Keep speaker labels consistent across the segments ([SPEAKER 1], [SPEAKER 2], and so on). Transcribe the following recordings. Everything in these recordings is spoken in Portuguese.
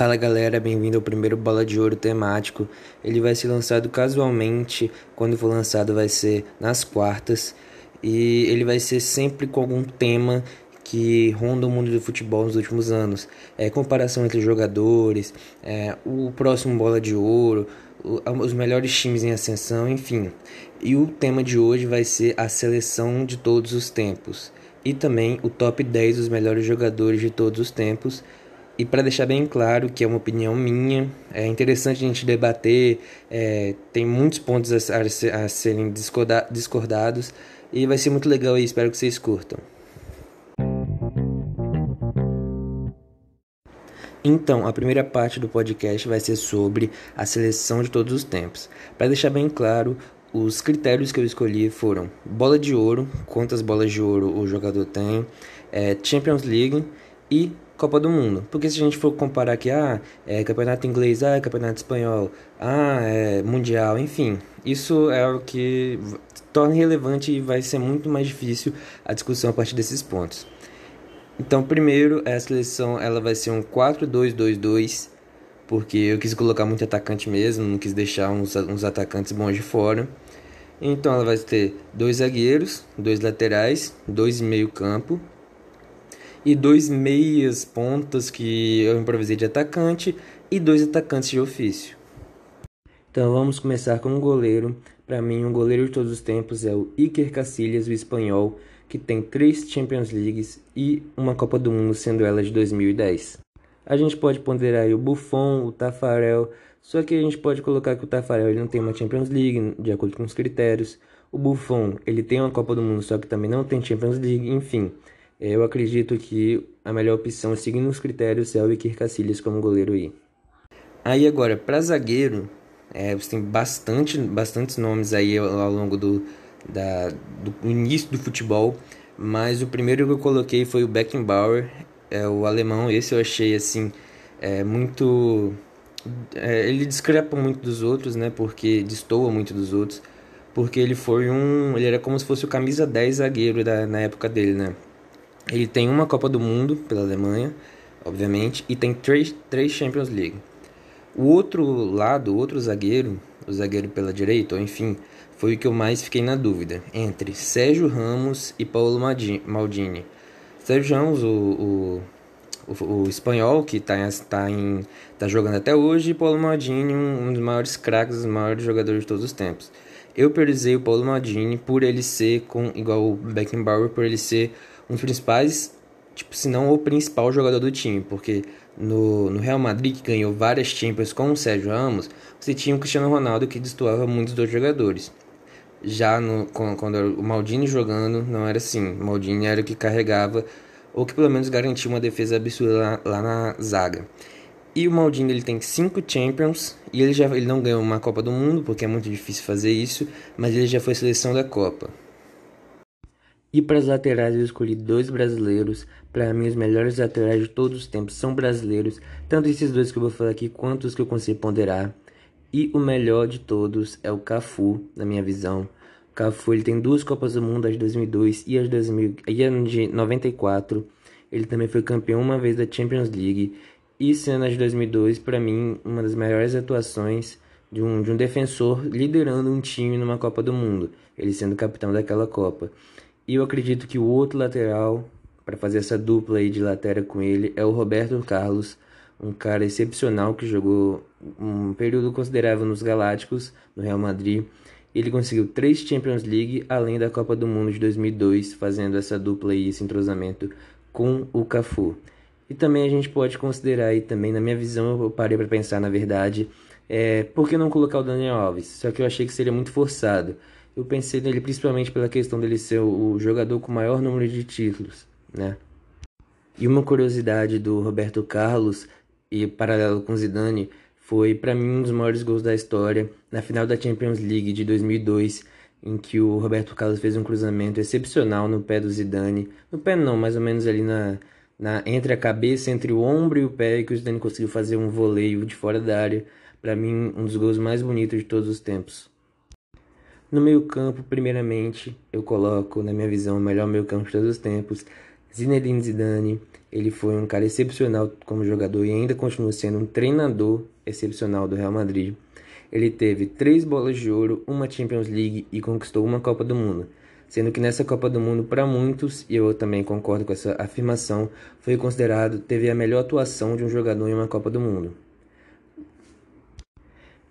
[SPEAKER 1] Fala galera, bem-vindo ao primeiro Bola de Ouro temático. Ele vai ser lançado casualmente, quando for lançado vai ser nas quartas e ele vai ser sempre com algum tema que ronda o mundo do futebol nos últimos anos. É comparação entre jogadores, é, o próximo Bola de Ouro, o, os melhores times em ascensão, enfim. E o tema de hoje vai ser a seleção de todos os tempos e também o top 10 dos melhores jogadores de todos os tempos e para deixar bem claro que é uma opinião minha, é interessante a gente debater, é, tem muitos pontos a, a, a serem discordados e vai ser muito legal aí, espero que vocês curtam. Então, a primeira parte do podcast vai ser sobre a seleção de todos os tempos. Para deixar bem claro, os critérios que eu escolhi foram bola de ouro, quantas bolas de ouro o jogador tem, é, Champions League e Copa do Mundo. Porque se a gente for comparar aqui, ah, é campeonato inglês, ah, é campeonato espanhol, ah, é mundial, enfim, isso é o que torna relevante e vai ser muito mais difícil a discussão a partir desses pontos. Então, primeiro, a seleção ela vai ser um 4-2-2-2, porque eu quis colocar muito atacante mesmo, não quis deixar uns, uns atacantes bons de fora. Então, ela vai ter dois zagueiros, dois laterais, dois meio campo, e dois meias pontas que eu improvisei de atacante e dois atacantes de ofício. Então vamos começar com um goleiro. Para mim, um goleiro de todos os tempos é o Iker Casillas, o espanhol, que tem três Champions Leagues e uma Copa do Mundo, sendo ela de 2010. A gente pode ponderar o Buffon, o Tafarel, só que a gente pode colocar que o Tafarel ele não tem uma Champions League, de acordo com os critérios. O Buffon, ele tem uma Copa do Mundo, só que também não tem Champions League, enfim. Eu acredito que a melhor opção, seguindo os critérios, é o Iker Casillas como goleiro aí. Aí agora, para zagueiro, é, você tem bastante, bastantes nomes aí ao, ao longo do, da, do início do futebol, mas o primeiro que eu coloquei foi o Beckenbauer, é, o alemão. Esse eu achei assim é, muito, é, ele discrepa muito dos outros, né? Porque destoa muito dos outros, porque ele foi um, ele era como se fosse o camisa 10 zagueiro da, na época dele, né? Ele tem uma Copa do Mundo pela Alemanha, obviamente, e tem três, três Champions League. O outro lado, o outro zagueiro, o zagueiro pela direita, ou enfim, foi o que eu mais fiquei na dúvida, entre Sérgio Ramos e Paulo Maldini. Sérgio Ramos, o, o, o, o espanhol, que está tá em, tá jogando até hoje, e Paulo Maldini, um, um dos maiores craques, os maiores jogadores de todos os tempos. Eu priorizei o Paulo Maldini por ele ser, com, igual o Beckenbauer, por ele ser um dos principais, tipo, se não o principal jogador do time, porque no, no Real Madrid, que ganhou várias Champions com o Sérgio Ramos, você tinha o Cristiano Ronaldo que destoava muitos dos jogadores. Já no, quando o Maldini jogando, não era assim. O Maldini era o que carregava, ou que pelo menos garantia uma defesa absurda lá, lá na zaga. E o Maldini ele tem cinco Champions e ele já ele não ganhou uma Copa do Mundo porque é muito difícil fazer isso, mas ele já foi seleção da Copa. E para as laterais eu escolhi dois brasileiros. Para mim, os melhores laterais de todos os tempos são brasileiros. Tanto esses dois que eu vou falar aqui, quanto os que eu consigo ponderar. E o melhor de todos é o Cafu, na minha visão. O Cafu ele tem duas Copas do Mundo, as de 2002 e as de, 2000, e a de 94. Ele também foi campeão uma vez da Champions League. E sendo as de 2002, para mim, uma das melhores atuações de um, de um defensor liderando um time numa Copa do Mundo. Ele sendo capitão daquela Copa. E eu acredito que o outro lateral para fazer essa dupla aí de lateral com ele é o Roberto Carlos, um cara excepcional que jogou um período considerável nos Galácticos, no Real Madrid. Ele conseguiu três Champions League, além da Copa do Mundo de 2002, fazendo essa dupla aí, esse entrosamento com o Cafu. E também a gente pode considerar aí também, na minha visão, eu parei para pensar na verdade, é, por que não colocar o Daniel Alves? Só que eu achei que seria muito forçado. Eu pensei nele principalmente pela questão dele ser o jogador com maior número de títulos, né? E uma curiosidade do Roberto Carlos e paralelo com Zidane foi para mim um dos maiores gols da história na final da Champions League de 2002, em que o Roberto Carlos fez um cruzamento excepcional no pé do Zidane, no pé não, mais ou menos ali na, na entre a cabeça, entre o ombro e o pé, que o Zidane conseguiu fazer um voleio de fora da área. Para mim, um dos gols mais bonitos de todos os tempos. No meio campo, primeiramente, eu coloco, na minha visão, o melhor meio campo de todos os tempos. Zinedine Zidane, ele foi um cara excepcional como jogador e ainda continua sendo um treinador excepcional do Real Madrid. Ele teve três bolas de ouro, uma Champions League e conquistou uma Copa do Mundo. Sendo que nessa Copa do Mundo, para muitos, e eu também concordo com essa afirmação, foi considerado teve a melhor atuação de um jogador em uma Copa do Mundo.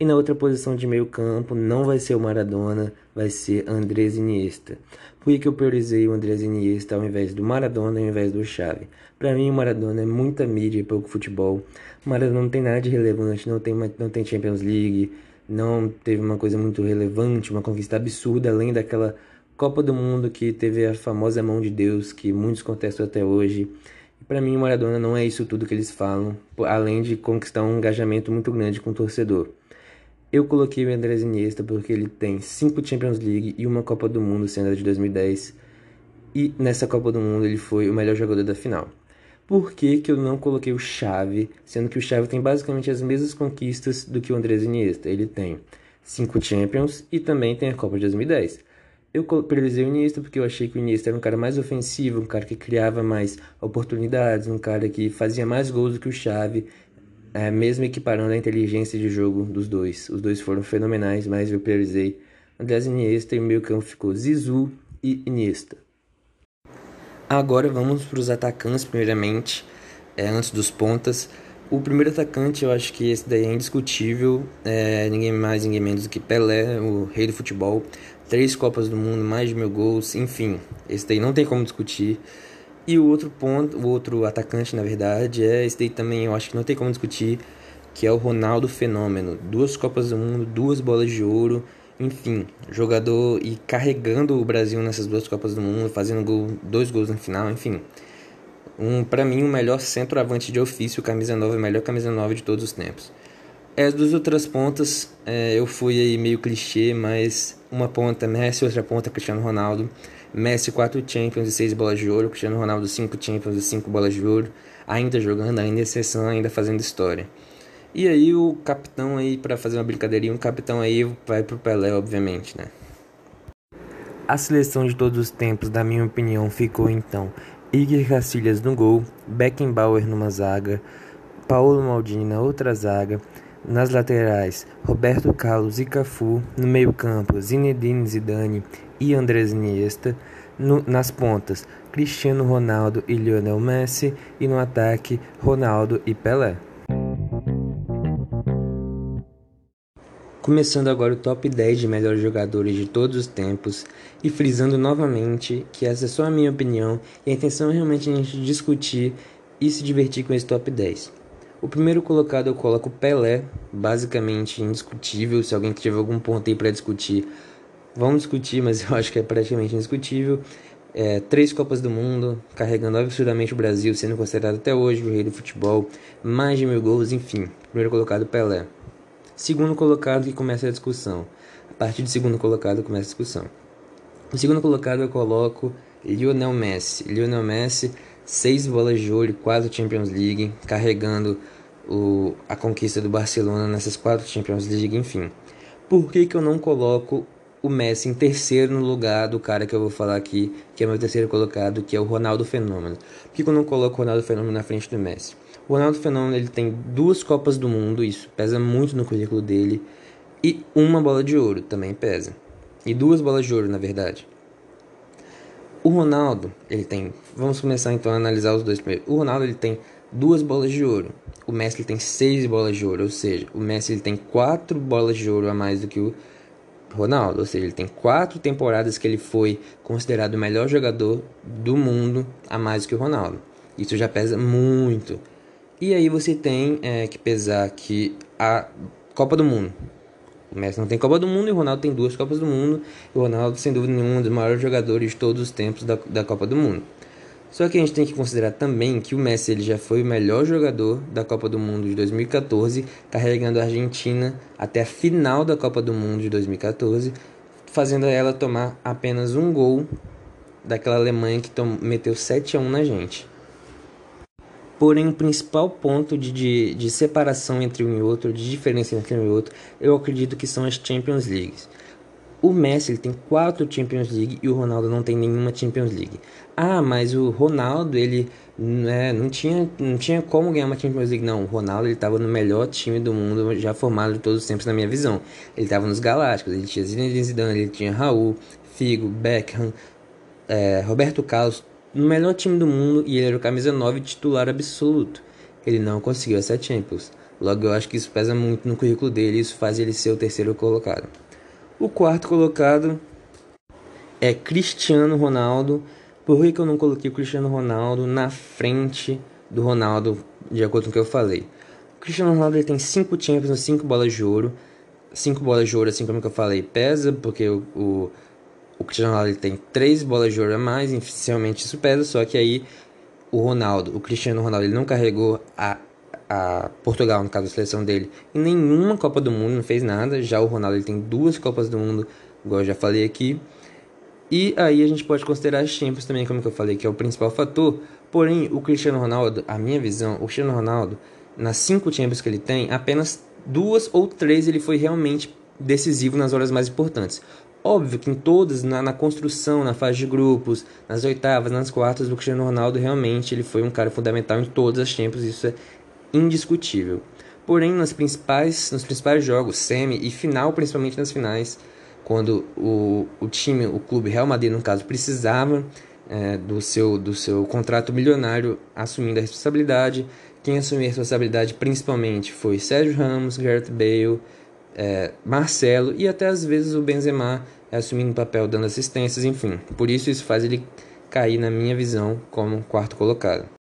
[SPEAKER 1] E na outra posição de meio campo não vai ser o Maradona, vai ser Andrés Iniesta. Por que eu priorizei o Andrés Iniesta ao invés do Maradona ao invés do Xavi? Para mim o Maradona é muita mídia e pouco futebol. O Maradona não tem nada de relevante, não tem, não tem Champions League, não teve uma coisa muito relevante, uma conquista absurda, além daquela Copa do Mundo que teve a famosa mão de Deus que muitos contestam até hoje. E para mim o Maradona não é isso tudo que eles falam, além de conquistar um engajamento muito grande com o torcedor. Eu coloquei o Andrés Iniesta porque ele tem cinco Champions League e uma Copa do Mundo, sendo a de 2010. E nessa Copa do Mundo ele foi o melhor jogador da final. Por que, que eu não coloquei o Xavi, sendo que o Xavi tem basicamente as mesmas conquistas do que o Andrés Iniesta? Ele tem cinco Champions e também tem a Copa de 2010. Eu priorizei o Iniesta porque eu achei que o Iniesta era um cara mais ofensivo, um cara que criava mais oportunidades, um cara que fazia mais gols do que o Xavi é, mesmo equiparando a inteligência de jogo dos dois. Os dois foram fenomenais, mas eu priorizei Andrés Iniesta e o meio campo ficou Zizou e Iniesta. Agora vamos para os atacantes primeiramente, é, antes dos pontas. O primeiro atacante, eu acho que esse daí é indiscutível, é, ninguém mais, ninguém menos do que Pelé, o rei do futebol. Três Copas do Mundo, mais de mil gols, enfim, esse daí não tem como discutir. E o outro ponto, o outro atacante, na verdade, é esse daí também, eu acho que não tem como discutir, que é o Ronaldo Fenômeno. Duas Copas do Mundo, duas bolas de ouro, enfim, jogador e carregando o Brasil nessas duas Copas do Mundo, fazendo gol, dois gols na final, enfim. Um, para mim, o melhor centroavante de ofício, camisa 9, a melhor camisa 9 de todos os tempos. As duas outras pontas, é, eu fui aí meio clichê, mas uma ponta Messi, outra ponta Cristiano Ronaldo. Messi 4 Champions e 6 bolas de ouro, Cristiano Ronaldo 5 Champions e 5 bolas de ouro, ainda jogando, ainda exceção, ainda fazendo história. E aí o capitão aí para fazer uma brincadeirinha, o capitão aí vai pro Pelé, obviamente, né? A seleção de todos os tempos, na minha opinião, ficou então Iker Casillas no gol, Beckenbauer numa zaga, Paulo Maldini na outra zaga, nas laterais, Roberto Carlos e Cafu, no meio-campo, Zinedine Zidane e Andrés Iniesta, no, nas pontas, Cristiano Ronaldo e Lionel Messi, e no ataque, Ronaldo e Pelé. Começando agora o top 10 de melhores jogadores de todos os tempos e frisando novamente que essa é só a minha opinião e a intenção é realmente a gente discutir e se divertir com esse top 10. O primeiro colocado eu coloco Pelé, basicamente indiscutível. Se alguém tiver algum ponto aí para discutir, Vamos discutir, mas eu acho que é praticamente indiscutível. É, três Copas do Mundo, carregando absurdamente o Brasil, sendo considerado até hoje o rei do futebol, mais de mil gols, enfim. Primeiro colocado, Pelé. Segundo colocado, que começa a discussão. A partir do segundo colocado, começa a discussão. O segundo colocado, eu coloco Lionel Messi. Lionel Messi, seis bolas de ouro, quatro Champions League, carregando o, a conquista do Barcelona nessas quatro Champions League, enfim. Por que, que eu não coloco o Messi em terceiro no lugar do cara que eu vou falar aqui, que é meu terceiro colocado, que é o Ronaldo Fenômeno. Por que eu não coloco o Ronaldo Fenômeno na frente do Messi? O Ronaldo Fenômeno ele tem duas Copas do Mundo, isso pesa muito no currículo dele, e uma bola de ouro também pesa. E duas bolas de ouro, na verdade. O Ronaldo, ele tem. Vamos começar então a analisar os dois primeiro. O Ronaldo ele tem duas bolas de ouro. O Messi ele tem seis bolas de ouro, ou seja, o Messi ele tem quatro bolas de ouro a mais do que o Ronaldo, ou seja, ele tem quatro temporadas que ele foi considerado o melhor jogador do mundo a mais que o Ronaldo. Isso já pesa muito. E aí você tem é, que pesar que a Copa do Mundo. O Messi não tem Copa do Mundo e o Ronaldo tem duas Copas do Mundo. E o Ronaldo, sem dúvida nenhuma, é um dos maiores jogadores de todos os tempos da, da Copa do Mundo. Só que a gente tem que considerar também que o Messi ele já foi o melhor jogador da Copa do Mundo de 2014, carregando a Argentina até a final da Copa do Mundo de 2014, fazendo ela tomar apenas um gol daquela Alemanha que meteu 7 a 1 na gente. Porém, o principal ponto de, de, de separação entre um e outro, de diferença entre um e outro, eu acredito que são as Champions Leagues. O Messi ele tem quatro Champions League e o Ronaldo não tem nenhuma Champions League. Ah, mas o Ronaldo ele né, não tinha não tinha como ganhar uma Champions League não. O Ronaldo ele estava no melhor time do mundo já formado de todos os tempos na minha visão. Ele estava nos Galácticos, ele tinha Zinedine Zidane, ele tinha Raul, Figo, Beckham, é, Roberto Carlos, no melhor time do mundo e ele era o camisa 9 titular absoluto. Ele não conseguiu essa Champions. Logo eu acho que isso pesa muito no currículo dele, isso faz ele ser o terceiro colocado. O quarto colocado é Cristiano Ronaldo. Por que, eu não coloquei o Cristiano Ronaldo na frente do Ronaldo, de acordo com o que eu falei? O Cristiano Ronaldo tem 5 Champions, 5 bolas de ouro. 5 bolas de ouro, assim como eu falei, pesa, porque o, o, o Cristiano Ronaldo tem 3 bolas de ouro a mais, inicialmente isso pesa, só que aí o Ronaldo, o Cristiano Ronaldo, ele não carregou a a Portugal, no caso da seleção dele, em nenhuma Copa do Mundo, não fez nada. Já o Ronaldo ele tem duas Copas do Mundo, igual eu já falei aqui. E aí a gente pode considerar as Champions também, como eu falei, que é o principal fator. Porém, o Cristiano Ronaldo, a minha visão, o Cristiano Ronaldo, nas cinco Champions que ele tem, apenas duas ou três ele foi realmente decisivo nas horas mais importantes. Óbvio que em todas, na, na, construção, na fase de grupos, nas oitavas, nas quartas, o Cristiano Ronaldo realmente ele foi um cara fundamental em todas as Champions, isso é indiscutível. Porém, nas principais, nos principais jogos, semi e final, principalmente nas finais, quando o, o time, o clube Real Madrid, no caso, precisava é, do, seu, do seu contrato milionário assumindo a responsabilidade, quem assumiu a responsabilidade principalmente foi Sérgio Ramos, Gareth Bale, é, Marcelo e até às vezes o Benzema assumindo o papel dando assistências, enfim. Por isso isso faz ele cair na minha visão como quarto colocado.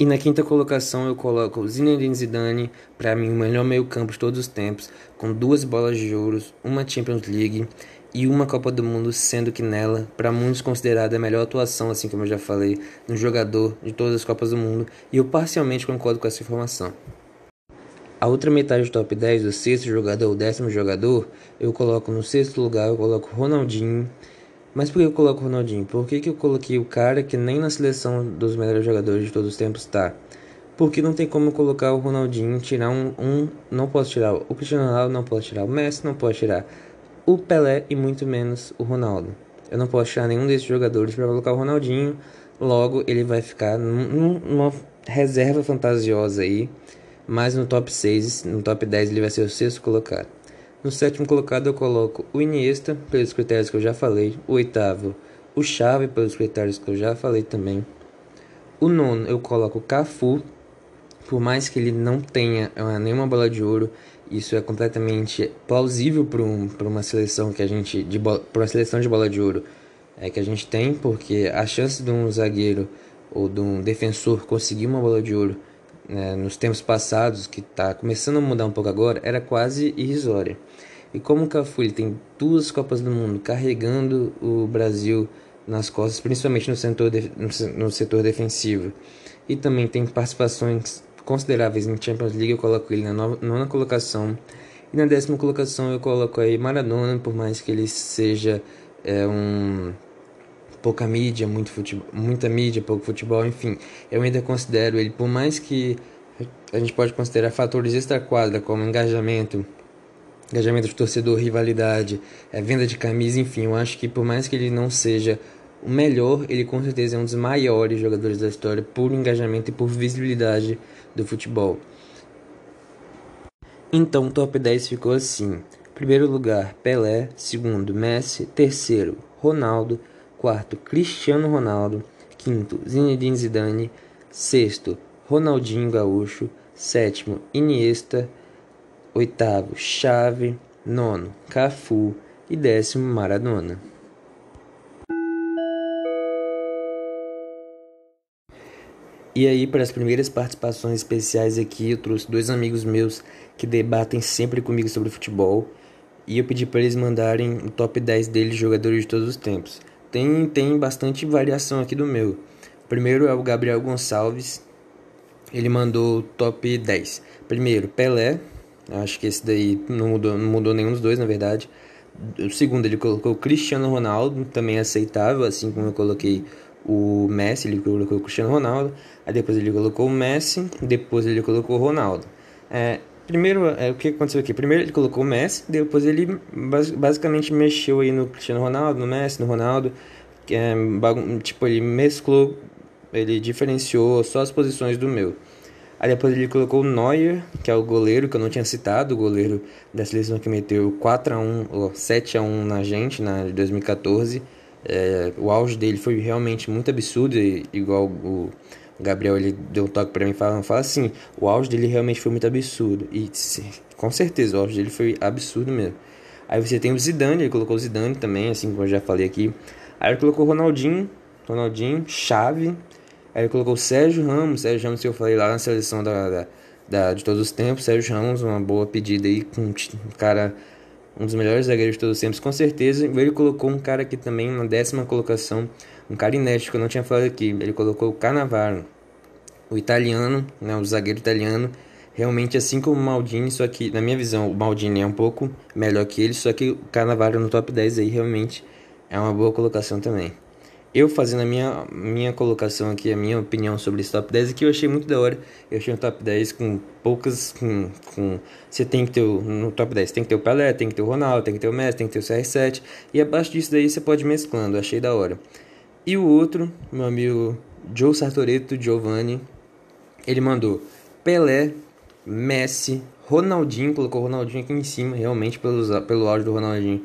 [SPEAKER 1] E na quinta colocação eu coloco Zinedine Zidane, para mim o melhor meio-campo de todos os tempos, com duas bolas de ouro, uma Champions League e uma Copa do Mundo, sendo que nela, para muitos considerada a melhor atuação, assim como eu já falei, no jogador de todas as Copas do Mundo, e eu parcialmente concordo com essa informação. A outra metade do top 10, o sexto jogador, o décimo jogador, eu coloco no sexto lugar, eu coloco Ronaldinho, mas por que eu coloco o Ronaldinho? Por que, que eu coloquei o cara que nem na seleção dos melhores jogadores de todos os tempos está? Porque não tem como colocar o Ronaldinho, tirar um, um. Não posso tirar o Cristiano Ronaldo, não posso tirar o Messi, não posso tirar o Pelé e muito menos o Ronaldo. Eu não posso tirar nenhum desses jogadores para colocar o Ronaldinho. Logo, ele vai ficar num, numa reserva fantasiosa aí. Mas no top 6, no top 10, ele vai ser o sexto colocado. No sétimo colocado eu coloco o Iniesta, pelos critérios que eu já falei. O oitavo, o Xavi, pelos critérios que eu já falei também. O nono eu coloco o Cafu, por mais que ele não tenha é, nenhuma bola de ouro, isso é completamente plausível para um, uma seleção que a gente de uma seleção de bola de ouro é que a gente tem, porque a chance de um zagueiro ou de um defensor conseguir uma bola de ouro né, nos tempos passados, que está começando a mudar um pouco agora, era quase irrisória. E como o Cafu ele tem duas Copas do Mundo carregando o Brasil nas costas, principalmente no setor, de, no setor defensivo, e também tem participações consideráveis em Champions League, eu coloco ele na nona colocação. E na décima colocação eu coloco aí Maradona, por mais que ele seja é, um pouca mídia, muito futebol, muita mídia, pouco futebol, enfim, eu ainda considero ele, por mais que a gente pode considerar fatores extra-quadra como engajamento, engajamento de torcedor, rivalidade, é, venda de camisa, enfim, eu acho que por mais que ele não seja o melhor, ele com certeza é um dos maiores jogadores da história por engajamento e por visibilidade do futebol. Então, o top 10 ficou assim: primeiro lugar, Pelé, segundo, Messi, terceiro, Ronaldo, quarto, Cristiano Ronaldo, quinto, Zinedine Zidane, sexto, Ronaldinho Gaúcho, sétimo, Iniesta, oitavo, Chave, nono, Cafu e décimo, Maradona. E aí, para as primeiras participações especiais aqui, eu trouxe dois amigos meus que debatem sempre comigo sobre futebol. E eu pedi para eles mandarem o top 10 deles, jogadores de todos os tempos. Tem, tem bastante variação aqui do meu. O primeiro é o Gabriel Gonçalves. Ele mandou top 10. Primeiro, Pelé, Acho que esse daí não mudou, não mudou nenhum dos dois, na verdade. O segundo, ele colocou Cristiano Ronaldo, também aceitável, assim como eu coloquei o Messi, ele colocou o Cristiano Ronaldo. Aí depois ele colocou o Messi, depois ele colocou o Ronaldo. É, Primeiro, é, o que aconteceu aqui? Primeiro ele colocou o Messi, depois ele basicamente mexeu aí no Cristiano Ronaldo, no Messi, no Ronaldo. É, tipo, ele mesclou, ele diferenciou só as posições do meu. Aí depois ele colocou o Neuer, que é o goleiro que eu não tinha citado, o goleiro da seleção que meteu 4x1 ou 7x1 na gente na de 2014. É, o auge dele foi realmente muito absurdo, igual o Gabriel ele deu um toque para mim falando, fala assim, o auge dele realmente foi muito absurdo. E com certeza o auge dele foi absurdo mesmo. Aí você tem o Zidane, ele colocou o Zidane também, assim como eu já falei aqui. Aí ele colocou o Ronaldinho, Ronaldinho, chave, Aí ele colocou Sérgio Ramos, Sérgio Ramos que eu falei lá na seleção da, da, da, de todos os tempos, Sérgio Ramos, uma boa pedida aí, com um cara, um dos melhores zagueiros de todos os tempos, com certeza. Ele colocou um cara aqui também na décima colocação, um cara inédito que eu não tinha falado aqui, ele colocou o Cannavaro, o italiano, né, o zagueiro italiano, realmente assim como o Maldini, só que na minha visão o Maldini é um pouco melhor que ele, só que o Cannavaro no top 10 aí realmente é uma boa colocação também eu fazendo a minha, minha colocação aqui, a minha opinião sobre esse top 10 aqui, eu achei muito da hora. Eu achei um top 10 com poucas. Com, com, você tem que ter o, no top 10 tem que ter o Pelé, tem que ter o Ronaldo, tem que ter o Messi, tem que ter o CR7. E abaixo disso daí você pode ir mesclando, achei da hora. E o outro, meu amigo Joe Sartoreto Giovanni, ele mandou Pelé, Messi, Ronaldinho, colocou o Ronaldinho aqui em cima, realmente pelo, pelo áudio do Ronaldinho.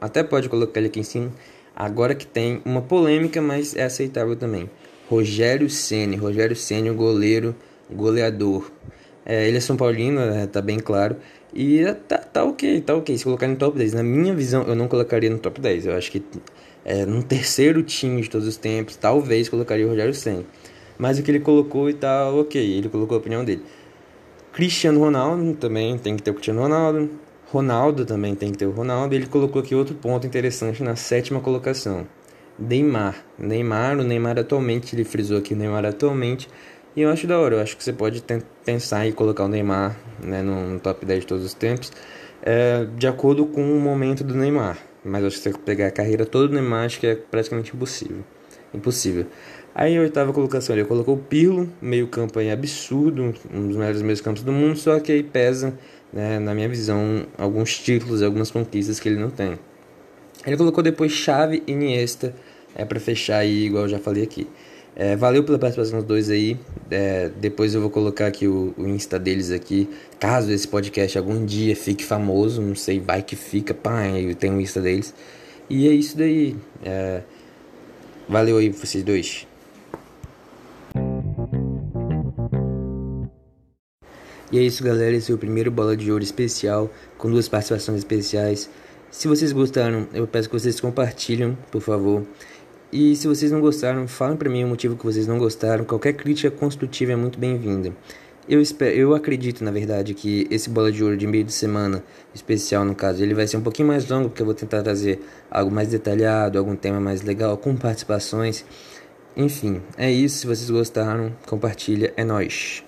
[SPEAKER 1] Até pode colocar ele aqui em cima. Agora que tem uma polêmica, mas é aceitável também. Rogério Ceni, Rogério Ceni, o goleiro, goleador. É, ele é São Paulino, é, tá bem claro. E tá, tá ok, tá ok. Se colocar no top 10, na minha visão, eu não colocaria no top 10. Eu acho que é, no terceiro time de todos os tempos, talvez colocaria o Rogério Ceni. Mas o que ele colocou e tá ok, ele colocou a opinião dele. Cristiano Ronaldo também tem que ter o Cristiano Ronaldo. Ronaldo também tem que ter o Ronaldo. Ele colocou aqui outro ponto interessante na sétima colocação. Neymar. Neymar, o Neymar atualmente, ele frisou aqui o Neymar atualmente. E eu acho da hora, eu acho que você pode pensar em colocar o Neymar né, no, top 10 de todos os tempos, é, de acordo com o momento do Neymar. Mas acho que você pegar a carreira toda do Neymar, acho que é praticamente impossível. Impossível. Aí a oitava colocação, ele colocou o Pirlo, meio campo aí absurdo, um dos melhores meios campos do mundo, só que aí pesa né, na minha visão, alguns títulos, algumas conquistas que ele não tem. Ele colocou depois Chave e Iniesta é, para fechar aí, igual eu já falei aqui. É, valeu pela participação dos dois aí. É, depois eu vou colocar aqui o, o, Insta deles aqui. Caso esse podcast algum dia fique famoso, não sei, vai que fica, pá, eu tenho o Insta deles. E é isso daí. É, valeu aí vocês dois. E é isso, galera. Esse é o primeiro Bola de Ouro especial, com duas participações especiais. Se vocês gostaram, eu peço que vocês compartilhem, por favor. E se vocês não gostaram, falem para mim o motivo que vocês não gostaram. Qualquer crítica construtiva é muito bem-vinda. Eu, espero, eu acredito, na verdade, que esse Bola de Ouro de meio de semana, especial no caso, ele vai ser um pouquinho mais longo, porque eu vou tentar trazer algo mais detalhado, algum tema mais legal, com participações. Enfim, é isso. Se vocês gostaram, compartilha. É nóis.